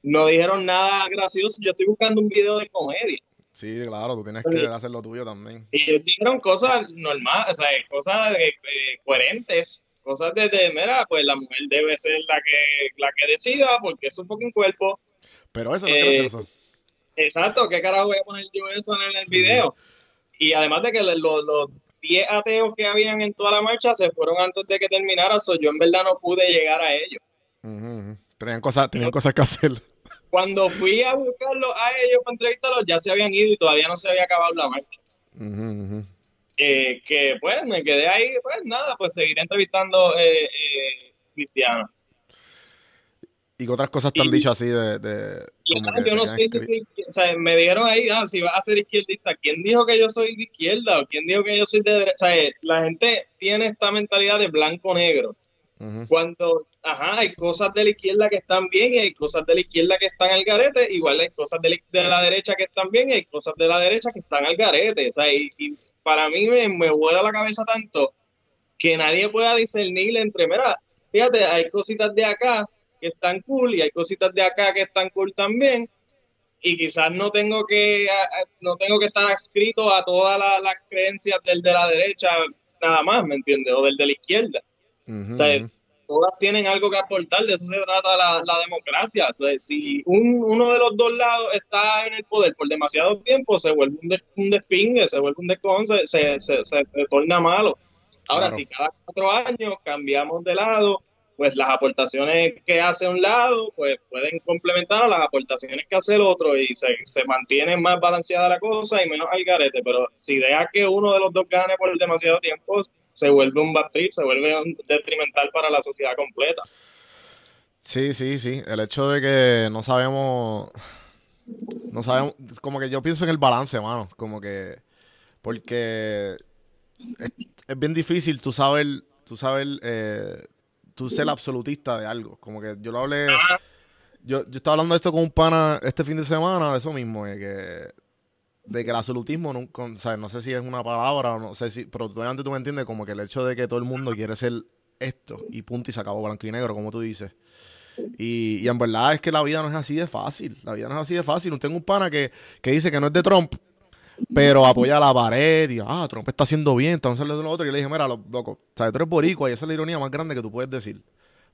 no dijeron nada gracioso, yo estoy buscando un video de comedia. Sí, claro, tú tienes que hacer lo tuyo también. Y ellos dijeron cosas normales, o sea, cosas eh, coherentes, cosas de, de, mira, pues la mujer debe ser la que, la que decida porque es su fucking cuerpo. Pero eso no es Eh, gracioso. Exacto, ¿qué carajo voy a poner yo eso en el video? Y además de que los, los 10 ateos que habían en toda la marcha se fueron antes de que terminara, so yo en verdad no pude llegar a ellos. Tenían cosas, tenían cosas que hacer. (laughs) Cuando fui a buscarlos a ellos para entrevistarlos, ya se habían ido y todavía no se había acabado la marcha. Ujú. Eh, que pues me quedé ahí, pues nada, pues seguiré entrevistando eh, eh, cristianos. ¿Y otras cosas te han dicho así de, de Y, como que yo no soy de o sea, me dijeron ahí, ah, si vas a ser izquierdista, ¿quién dijo que yo soy de izquierda? ¿O quién dijo que yo soy de derecha? O sea, eh, la gente tiene esta mentalidad de blanco-negro. Cuando, ajá, hay cosas de la izquierda que están bien y hay cosas de la izquierda que están al garete, igual hay cosas de la, de la derecha que están bien y hay cosas de la derecha que están al garete. O sea, y, y para mí me, me vuela la cabeza tanto que nadie pueda discernir entre, mira, fíjate, hay cositas de acá que están cool y hay cositas de acá que están cool también y quizás no tengo que no tengo que estar adscrito a todas la- las creencias del de la derecha nada más, ¿me entiendes? O del de la izquierda. O sea, todas tienen algo que aportar, de eso se trata la, la democracia. O sea, si un- uno de los dos lados está en el poder por demasiado tiempo, se vuelve un, des- un despingue, se vuelve un descojón, se, se, se- se torna malo. Ahora, Claro. si cada cuatro años cambiamos de lado, pues las aportaciones que hace un lado, pues pueden complementar a las aportaciones que hace el otro y se, se mantiene más balanceada la cosa y menos al garete. Pero si deja que uno de los dos gane por demasiado tiempo, se vuelve un bad se vuelve un detrimental para la sociedad completa. Sí, sí, sí. El hecho de que no sabemos. No sabemos. Como que yo pienso en el balance, mano. Como que. Porque. Es, bien difícil tú saber. Tú saber. Eh, tú ser absolutista de algo. Como que yo lo hablé. Yo, yo estaba hablando de esto con un pana este fin de semana, de eso mismo, de que. De que el absolutismo, nunca, o sea, no sé si es una palabra o no sé si. Pero obviamente tú me entiendes, como que el hecho de que todo el mundo quiere ser esto y punto y se acabó blanco y negro, como tú dices. Y, y en verdad es que la vida no es así de fácil. La vida no es así de fácil. Tengo un pana que, que dice que no es de Trump, pero apoya a la pared y, ah, Trump está haciendo bien, está haciendo lo otro. Y yo le dije, mira, lo- loco, ¿sabes? Tú eres boricua y esa es la ironía más grande que tú puedes decir.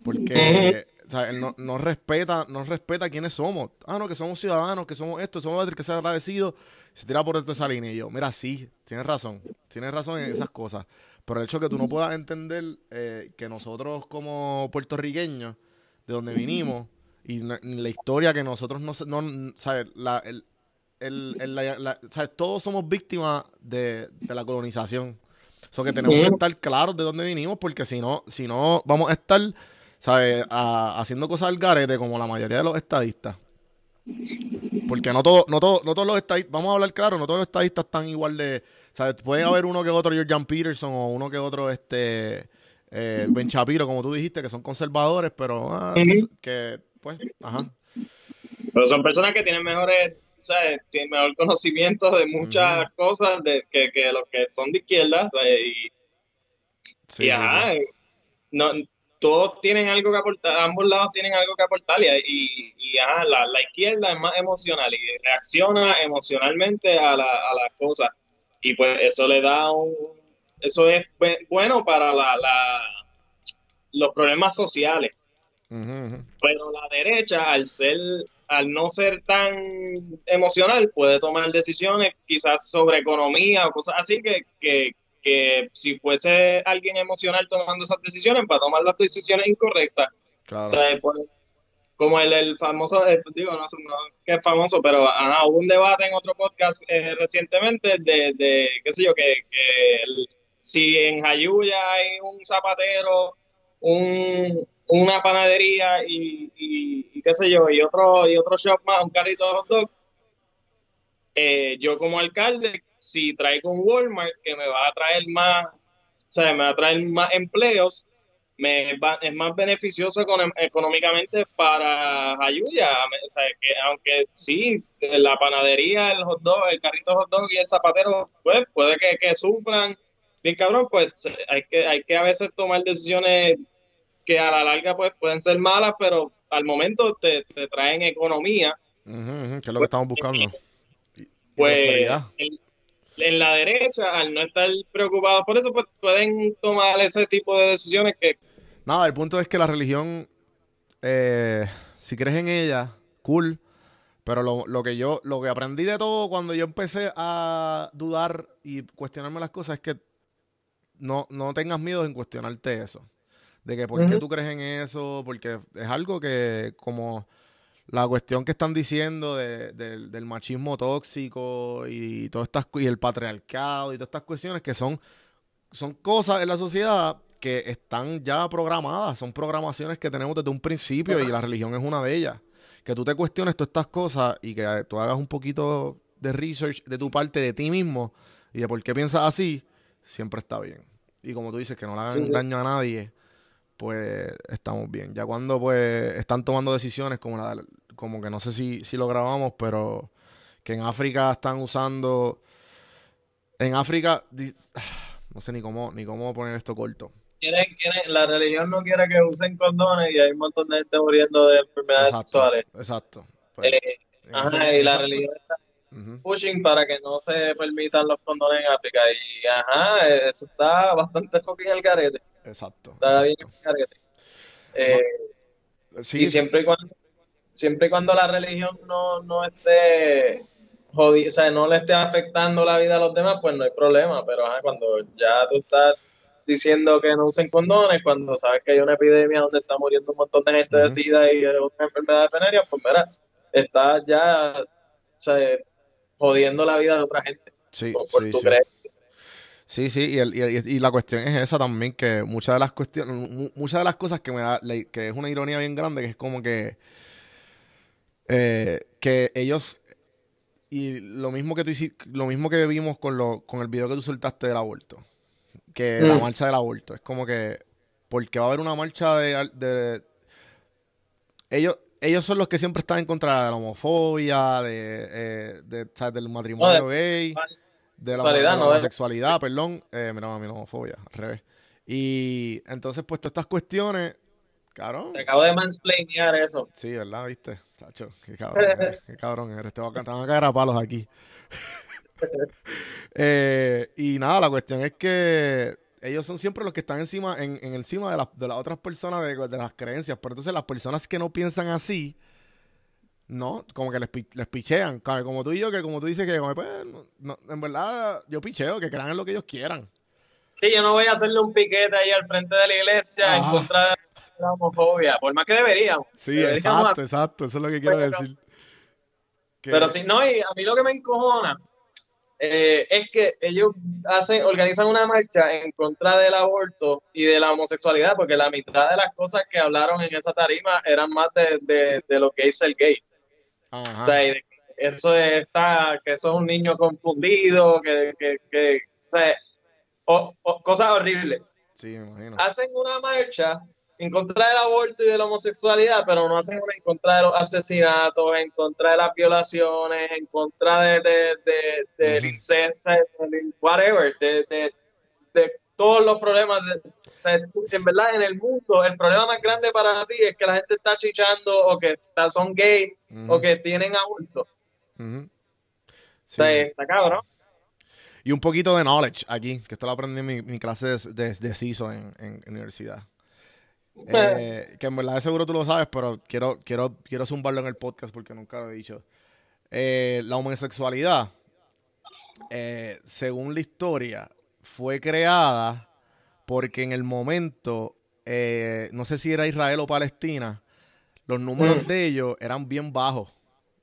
Porque, ¿sabes? Él no, no respeta, no respeta quiénes somos. Ah, no, que somos ciudadanos, que somos esto, somos que ser agradecidos. Se tira por esa línea. Y yo, mira, sí, tienes razón. Tienes razón en esas cosas. Pero el hecho de que tú no puedas entender eh, que nosotros como puertorriqueños, de donde vinimos, y la historia que nosotros no, se- no ¿sabes? La, el, el- el- la- la- ¿sabes? Todos somos víctimas de, de la colonización. So que tenemos que estar claros de dónde vinimos, porque si no, si no vamos a estar, ¿sabes? A- haciendo cosas al garete como la mayoría de los estadistas. Porque no todo, no todo, no todos los estadistas, vamos a hablar claro, no todos los estadistas están igual de, ¿sabes? Puede haber uno que otro Jordan Peterson o uno que otro este eh, Ben Shapiro, como tú dijiste, que son conservadores, pero ah, que pues, ajá. Pero son personas que tienen mejores, ¿sabes? Tienen mejor conocimiento de muchas cosas de, que, que los que son de izquierda. ¿sabes? Y, Sí, y ajá, sí. no, todos tienen algo que aportar, ambos lados tienen algo que aportar y, y, ajá, la, la izquierda es más emocional y reacciona emocionalmente a, la, a las cosas y pues eso le da un, eso es bu- bueno para la, la, los problemas sociales. Pero la derecha, al ser, al no ser tan emocional, puede tomar decisiones quizás sobre economía o cosas así que, que, que si fuese alguien emocional tomando esas decisiones, va a tomar las decisiones incorrectas. Claro. O sea, pues, como el, el famoso, eh, digo, no sé no, que es famoso, pero ajá, hubo un debate en otro podcast eh, recientemente de, de, qué sé yo, que, que el- si en Jayuya hay un zapatero, un, una panadería y, qué sé yo, y otro, y otro shop más, un carrito de hot dog, eh, yo como alcalde, si traigo un Walmart que me va a traer más, o me va a traer más empleos, me es más beneficioso económicamente para Ayuya. O que aunque sí, la panadería, el hot dog, el carrito hot dog y el zapatero, pues puede que, que sufran, bien cabrón, pues hay que, hay que a veces tomar decisiones que a la larga pues pueden ser malas, pero al momento te, te traen economía. Que es lo que estamos buscando. Pues en la derecha, al no estar preocupados por eso, pues pueden tomar ese tipo de decisiones que Nada, el punto es que la religión, eh, si crees en ella, cool. Pero lo, lo que yo, lo que aprendí de todo cuando yo empecé a dudar y cuestionarme las cosas es que no, no tengas miedo en cuestionarte eso. De que por qué tú crees en eso, porque es algo que como la cuestión que están diciendo de- del- del machismo tóxico y todas estas y el patriarcado y todas estas cuestiones que son son cosas en la sociedad que están ya programadas, son programaciones que tenemos desde un principio y la religión es una de ellas. Que tú te cuestiones todas estas cosas y que tú hagas un poquito de research de tu parte, de ti mismo y de por qué piensas así, siempre está bien. Y como tú dices, que no le hagan Sí, sí. daño a nadie, pues estamos bien. Ya cuando pues están tomando decisiones como la como que no sé si, si lo grabamos, pero que en África están usando en África (sighs) no sé ni cómo ni cómo poner esto corto. quieren, quieren, la religión no quiere que usen condones y hay un montón de gente muriendo de enfermedades sexuales. Exacto. Pues, Eh, ajá, y la exacto. religión está pushing para que no se permitan los condones en África. Y ajá, eso está bastante fucking el garete. Exacto. Está bien. Eh, Sí, y siempre y cuando siempre y cuando la religión no, no esté jodi- o sea, no le esté afectando la vida a los demás, pues no hay problema. Pero ajá, cuando ya tú estás diciendo que no usen condones, cuando sabes que hay una epidemia donde está muriendo un montón de gente de Ujú. SIDA y de otras enfermedades venéreas, pues mira, estás ya o sea, jodiendo la vida de otra gente. sí, por, por sí, tu sí. creencia. Sí, sí, y, el- y, el- y la cuestión es esa también, que muchas de las cuestiones, mu- muchas de las cosas que me da, que es una ironía bien grande, que es como que, eh, que ellos, y lo mismo que tú hici- lo mismo que vimos con lo, con el video que tú soltaste del aborto, que la Mm. marcha del aborto, es como que, porque va a haber una marcha de, ellos, ellos son los que siempre están en contra de la homofobia, de, eh, de, del matrimonio No, gay, de la, sexualidad, de la no de- homosexualidad, perdón. Eh, mira, mami, la homofobia, al revés. Y entonces, pues, todas estas cuestiones, cabrón. Te acabo de mansplainear eso. Sí, ¿verdad? ¿Viste? Chacho, qué cabrón eres, qué cabrón eres. Te van a, te van a caer a palos aquí. (laughs) Eh, y nada, la cuestión es que ellos son siempre los que están encima, en, en encima de, las de las otras personas de, de las creencias. Pero entonces las personas que no piensan así, no, como que les, les pichean. Como tú y yo, que como tú dices que, como, pues, no- no, en verdad, yo picheo, que crean en lo que ellos quieran. Sí, yo no voy a hacerle un piquete ahí al frente de la iglesia en contra de la homofobia, por más que deberíamos. Sí, Deberíamos exacto, exacto. Eso es lo que quiero Pero- decir. Que- Pero si no, y a mí lo que me encojona eh, es que ellos hacen, organizan una marcha en contra del aborto y de la homosexualidad, porque la mitad de las cosas que hablaron en esa tarima eran más de, de, de lo que hizo el gay. Ajá. O sea, de eso está, que eso es un niño confundido, que, que, que o sea, o- o- cosas horribles. sí, me imagino. Hacen una marcha en contra del aborto y de la homosexualidad, pero no hacen una en contra de los asesinatos, en contra de las violaciones, en contra de, de, de, Ujú. incesto, del whatever, de, de, de todos los problemas. de- o sea, tú- en verdad, en el mundo, el problema más grande para ti es que la gente está chichando o que está, son gay o que tienen adultos. Sí, sea, sí. está cabrón. Y un poquito de knowledge aquí, que esto lo aprendí en mi, mi clase de, de, de CISO en, en universidad. (laughs) Eh, que en verdad seguro tú lo sabes, pero quiero, quiero, quiero zumbarlo en el podcast porque nunca lo he dicho. Eh, la homosexualidad, eh, según la historia, fue creada porque en el momento, eh, no sé si era Israel o Palestina, los números Mm. de ellos eran bien bajos.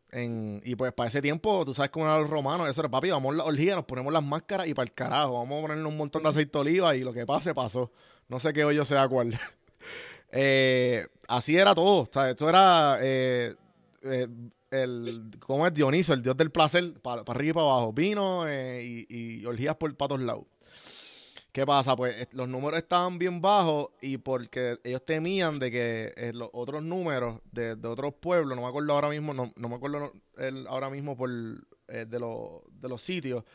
En- y pues para ese tiempo, tú sabes cómo eran los romanos, eso era papi, vamos a la orgía, nos ponemos las máscaras y para el carajo, vamos a ponerle un montón de aceite de oliva y lo que pase, pasó. No sé qué hoyo sea cuál. (laughs) Eh, así era todo, o sea, esto era eh, eh, el, ¿cómo es Dioniso? El dios del placer, para arriba y para abajo, vino y, y orgías por para todos lados. ¿Qué pasa? Pues eh, los números estaban bien bajos y porque ellos temían de que eh, los otros números de, otros pueblos, no me acuerdo ahora mismo, no, me acuerdo ahora mismo por eh, de, los de los sitios,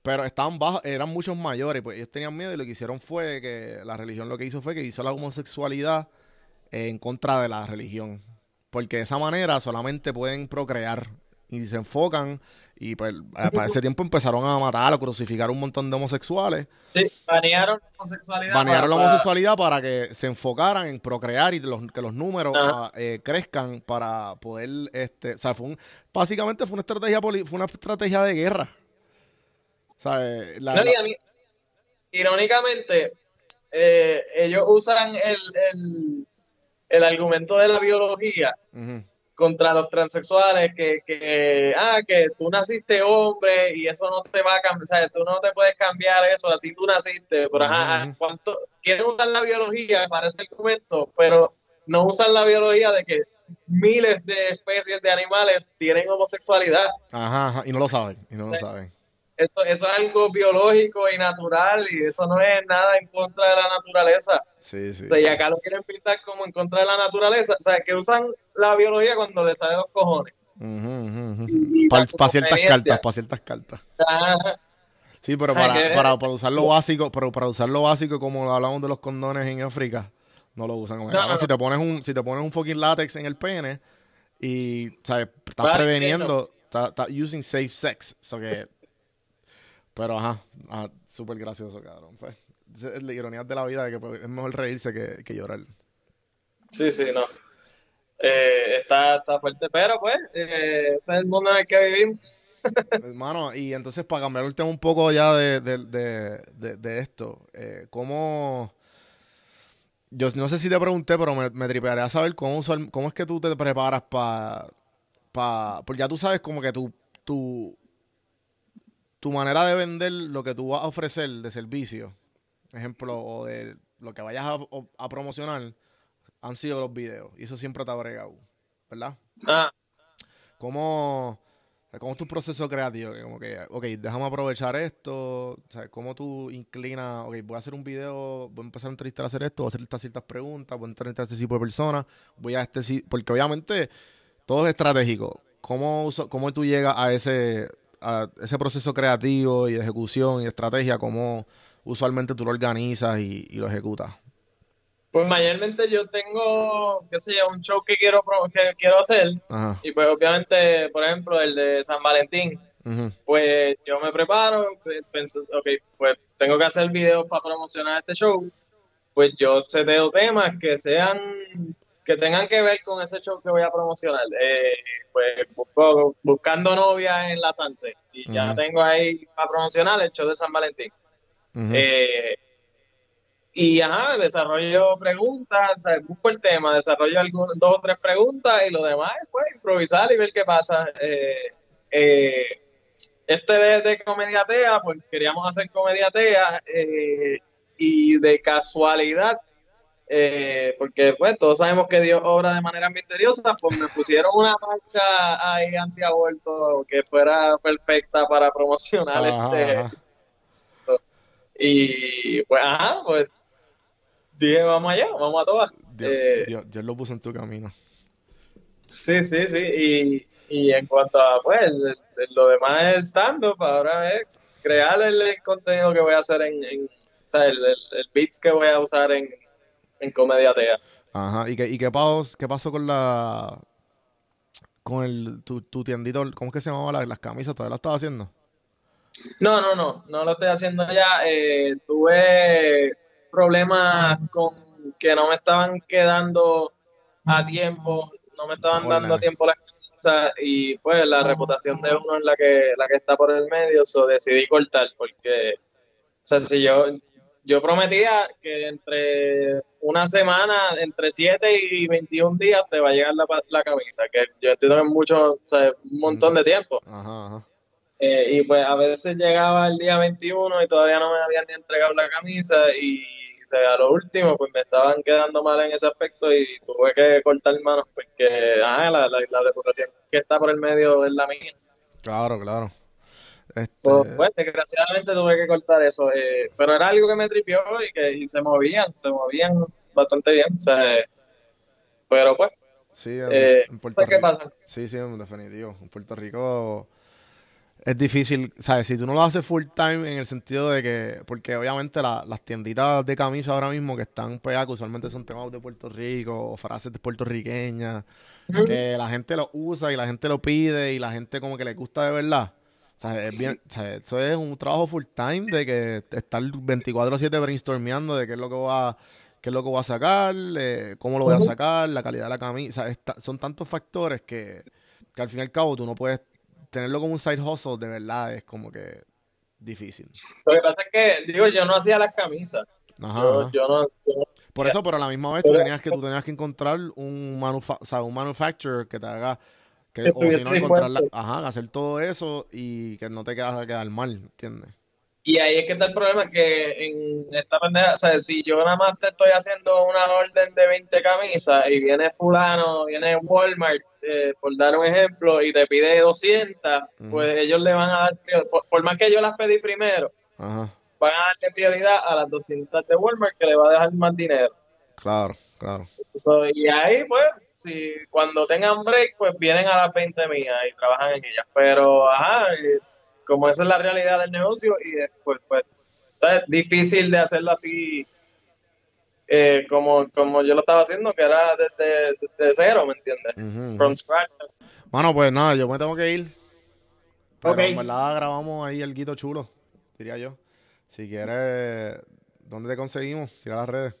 pero estaban bajos, eran muchos mayores, pues ellos tenían miedo y lo que hicieron fue que la religión lo que hizo fue que hizo la homosexualidad en contra de la religión. Porque de esa manera solamente pueden procrear y se enfocan y pues eh, para ese tiempo empezaron a matar, a crucificar un montón de homosexuales. Sí, banearon la homosexualidad. Banearon la para- homosexualidad para que se enfocaran en procrear y los- que los números ah, eh, crezcan para poder, este, o sea, fue un, básicamente fue una estrategia poli- fue una estrategia de guerra. O sea, eh, la- No, la- mí, irónicamente, eh, ellos usan el, el, el argumento de la biología Ujú, contra los transexuales, que, que, ah, que tú naciste hombre y eso no te va a cambiar, o sea, tú no te puedes cambiar eso, así tú naciste, pero ajá. ¿cuánto? Quieren usar la biología para ese argumento, pero no usan la biología de que miles de especies de animales tienen homosexualidad. ajá, ajá, y no lo saben, y no lo saben. Eso, eso es algo biológico y natural y eso no es nada en contra de la naturaleza. Sí, sí. O sea, y acá lo quieren pintar como en contra de la naturaleza. O sea, que usan la biología cuando les salen los cojones. Ujú, ujú, ujú. Y Para ciertas cartas, para ciertas cartas. Ajá. Sí, pero para, para, para usar lo básico, pero para usar lo básico como hablamos de los condones en África, no lo usan. no, no. Si te pones un, si te pones un fucking látex en el pene y sabes, estás Vale, preveniendo, estás, estás using safe sex. So que, pero ajá, ajá súper gracioso, cabrón. Pues, es la ironía de la vida de que pues, es mejor reírse que, que llorar. Sí, sí, no. Eh, está, está fuerte, pero pues, eh, ese es el mundo en el que vivimos. (laughs) Hermano, y entonces para cambiar el tema un poco ya de, de, de, de- esto, eh, ¿cómo... Yo no sé si te pregunté, pero me, me tripearía saber cómo, usar- cómo es que tú te preparas para... Pa, porque ya tú sabes como que tu, tu, tu manera de vender lo que tú vas a ofrecer de servicio, ejemplo, o de lo que vayas a, a promocionar, han sido los videos. Y eso siempre te ha bregado, ¿verdad? Ah, ¿Cómo, cómo es tu proceso creativo? Como que, ok, déjame aprovechar esto. O sea, ¿cómo tú inclinas? Ok, voy a hacer un video, voy a empezar a entrevistar a hacer esto, voy a hacer estas ciertas preguntas, voy a entrevistar a este tipo de personas, voy a este Porque obviamente todo es estratégico. ¿Cómo, uso- cómo tú llegas a ese, a ese proceso creativo y de ejecución y de estrategia? ¿Cómo usualmente tú lo organizas y, y lo ejecutas? pues mayormente yo tengo, qué sé yo, un show que quiero, que quiero hacer. Ajá. Y pues obviamente, por ejemplo, el de San Valentín. Pues yo me preparo, pues, pensé, ok, pues tengo que hacer videos para promocionar este show. Pues yo seteo temas que sean, que tengan que ver con ese show que voy a promocionar. Eh, pues busco- buscando novia en la Sanse. Y ya tengo ahí para promocionar el show de San Valentín. ujú. Eh, y ajá, desarrollo preguntas, o sea, busco el tema, desarrollo algún- dos o tres preguntas y lo demás es pues improvisar y ver qué pasa. Eh, eh, este de, de Comediatea, pues queríamos hacer Comediatea eh, y de casualidad, eh, porque pues todos sabemos que Dios obra de manera misteriosa, pues me pusieron una marcha ahí antiaborto que fuera perfecta para promocionar Ajá, este, ajá. y pues, ajá, pues dije, vamos allá, vamos a todas. Dios, Eh, Dios- Dios lo puso en tu camino. sí, sí, sí. Y, y en cuanto a, pues, el- el- lo demás es el stand-up, ahora es crear el, el contenido que voy a hacer en, en- o sea, el beat que voy a usar en, en Comedia Tea. Ajá. ¿Y qué, y qué, pasó, qué pasó con la. con el. tu, tu tiendito, ¿cómo es que se llamaba la- las camisas? ¿Todavía la estaba haciendo? No, no, no, no lo estoy haciendo ya. Eh, tuve problemas con que no me estaban quedando a tiempo, no me estaban Hola. dando a tiempo las camisas y pues la reputación de uno es la que, la que está por el medio, so decidí cortar porque, o sea, si yo, yo prometía que entre una semana, entre 7 y 21 días te va a llegar la, la camisa, que yo entiendo que es mucho, o sea, un montón de tiempo. Ajá, ajá. Eh, y pues a veces llegaba el día 21 y todavía no me habían ni entregado la camisa y a lo último pues me estaban quedando mal en ese aspecto y tuve que cortar manos porque ajá, la, la, la reputación que está por el medio es la mía. Claro, claro. Este, So, pues desgraciadamente tuve que cortar eso, eh, pero era algo que me tripió y que y se movían, se movían bastante bien, o sea, eh, pero pues, sí, en, eh, en Puerto ¿sabes qué Rico. pasa? Sí, sí, en definitivo. En Puerto Rico es difícil, ¿sabes? Si tú no lo haces full time en el sentido de que, porque obviamente la- las tienditas de camisa ahora mismo que están pegadas, que usualmente son temas de Puerto Rico o frases puertorriqueñas, que la gente lo usa y la gente lo pide y la gente como que le gusta de verdad. O sea, es bien, o sea, eso es un trabajo full time de que estar 24/7 brainstormeando de qué es lo que va qué es lo que voy a sacar, eh, cómo lo voy a sacar, la calidad de la camisa. Está- son tantos factores que, que al fin y al cabo tú no puedes tenerlo como un side hustle, de verdad, es como que difícil. Lo que pasa es que, digo, yo no hacía las camisas, Ajá, yo, yo no, yo no- Por eso, pero a la misma vez tú tenías que, tú tenías que encontrar un, manufa o sea, un manufacturer que te haga, que, Que o si no, encontrar la- ajá, hacer todo eso y que no te quedas a quedar mal, ¿entiendes? Y ahí es que está el problema, que en esta pendeja, o sea, si yo nada más te estoy haciendo una orden de 20 camisas y viene fulano, viene Walmart, eh, por dar un ejemplo, y te pide 200, Ujú. pues ellos le van a dar prioridad, por, por más que yo las pedí primero, Ajá, van a darle prioridad a las 200 de Walmart que le va a dejar más dinero. claro, claro. So, y ahí, pues, si cuando tengan break, pues vienen a las 20 mías y trabajan en ellas. Pero, ajá, eh, como esa es la realidad del negocio, y después, pues, está difícil de hacerlo así eh, como, como yo lo estaba haciendo, que era desde, desde cero, ¿me entiendes? From scratch. Bueno, pues nada, yo me tengo que ir. Pero en verdad grabamos ahí el guito chulo, diría yo. Si quieres, ¿dónde te conseguimos? Tira las redes.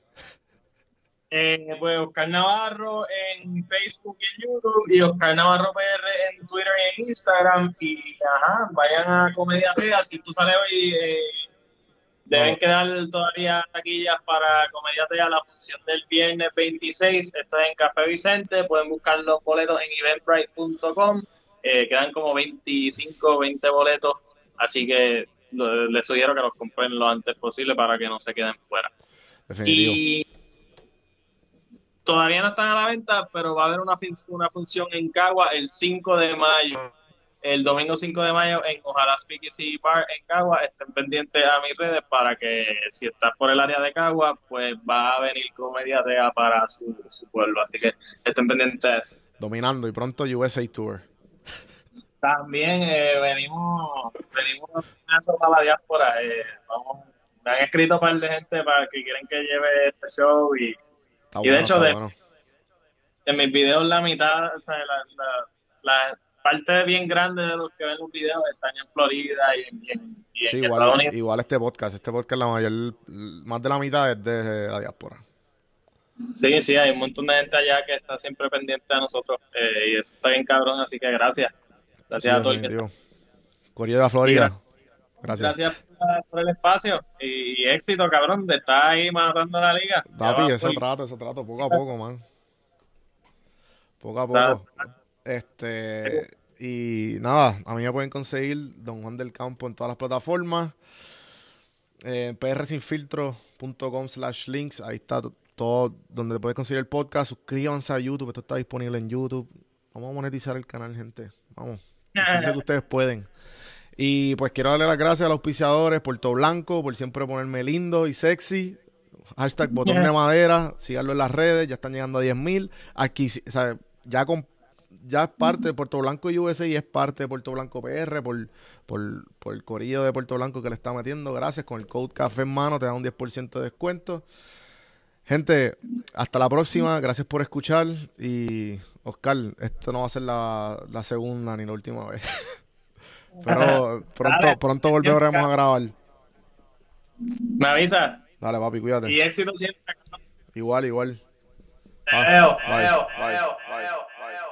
Eh, pues Oscar Navarro en Facebook y en YouTube y Oscar Navarro PR en Twitter y en Instagram y ajá, vayan a Comedia Tea, si tú sales hoy eh, deben quedar todavía taquillas para Comedia Tea la función del viernes 26, esto es en Café Vicente, pueden buscar los boletos en eventbrite.com, eh, quedan como 25, 20 boletos, así que les sugiero que los compren lo antes posible para que no se queden fuera. Definitivo. Y todavía no están a la venta, pero va a haber una, una función en Cagua el 5 de mayo. El domingo 5 de mayo en Ojalá Speakeasy Bar en Cagua. Estén pendientes a mis redes para que si estás por el área de Cagua, pues va a venir Comedia Tea para su, su pueblo. Así que estén pendientes a eso. Dominando y pronto USA Tour. También eh, venimos, venimos a la diáspora. eh, vamos, me han escrito un par de gente para que quieren que lleve este show y Está Y de bueno, hecho, de- bueno. en mis videos la mitad, o sea, la, la, la parte bien grande de los que ven los videos están en Florida y en, y en- y en Sí, Estados igual, igual este podcast. Este podcast, la mayor, más de la mitad es de la diáspora. Sí, sí, hay un montón de gente allá que está siempre pendiente a nosotros eh, y eso está bien cabrón, así que gracias. Gracias Sí, a todo el que de Florida. Gracias. Gracias por, el espacio y, y éxito, cabrón, de estar ahí matando la liga. Papi, va eso por- trato, eso trato, poco a poco, man. Poco a poco. Este, y nada, a mí me pueden conseguir Don Juan del Campo en todas las plataformas. Eh, prsinfiltro.com slash links, ahí está to- todo donde puedes conseguir el podcast. Suscríbanse a YouTube, esto está disponible en YouTube. Vamos a monetizar el canal, gente. Vamos. Yo sé que (laughs) ustedes pueden. Y pues quiero darle las gracias a los auspiciadores, Puerto Blanco, por siempre ponerme lindo y sexy. Hashtag botón de madera, síganlo en las redes, ya están llegando a 10.000 mil. Aquí, o sea, ya con ya es parte de Puerto Blanco USA y es parte de Puerto Blanco PR por, por, por el corillo de Puerto Blanco que le está metiendo. Gracias. Con el code Café en mano te da un 10% de descuento. Gente, hasta la próxima. Gracias por escuchar. Y Oscar, esto no va a ser la, la segunda ni la última vez. (laughs) Pero pronto, pronto volveremos a grabar. Me avisa. Dale, papi, cuídate. Y éxito siempre. Igual, igual. Te veo, te Bye, veo, bye, te veo, bye. te veo.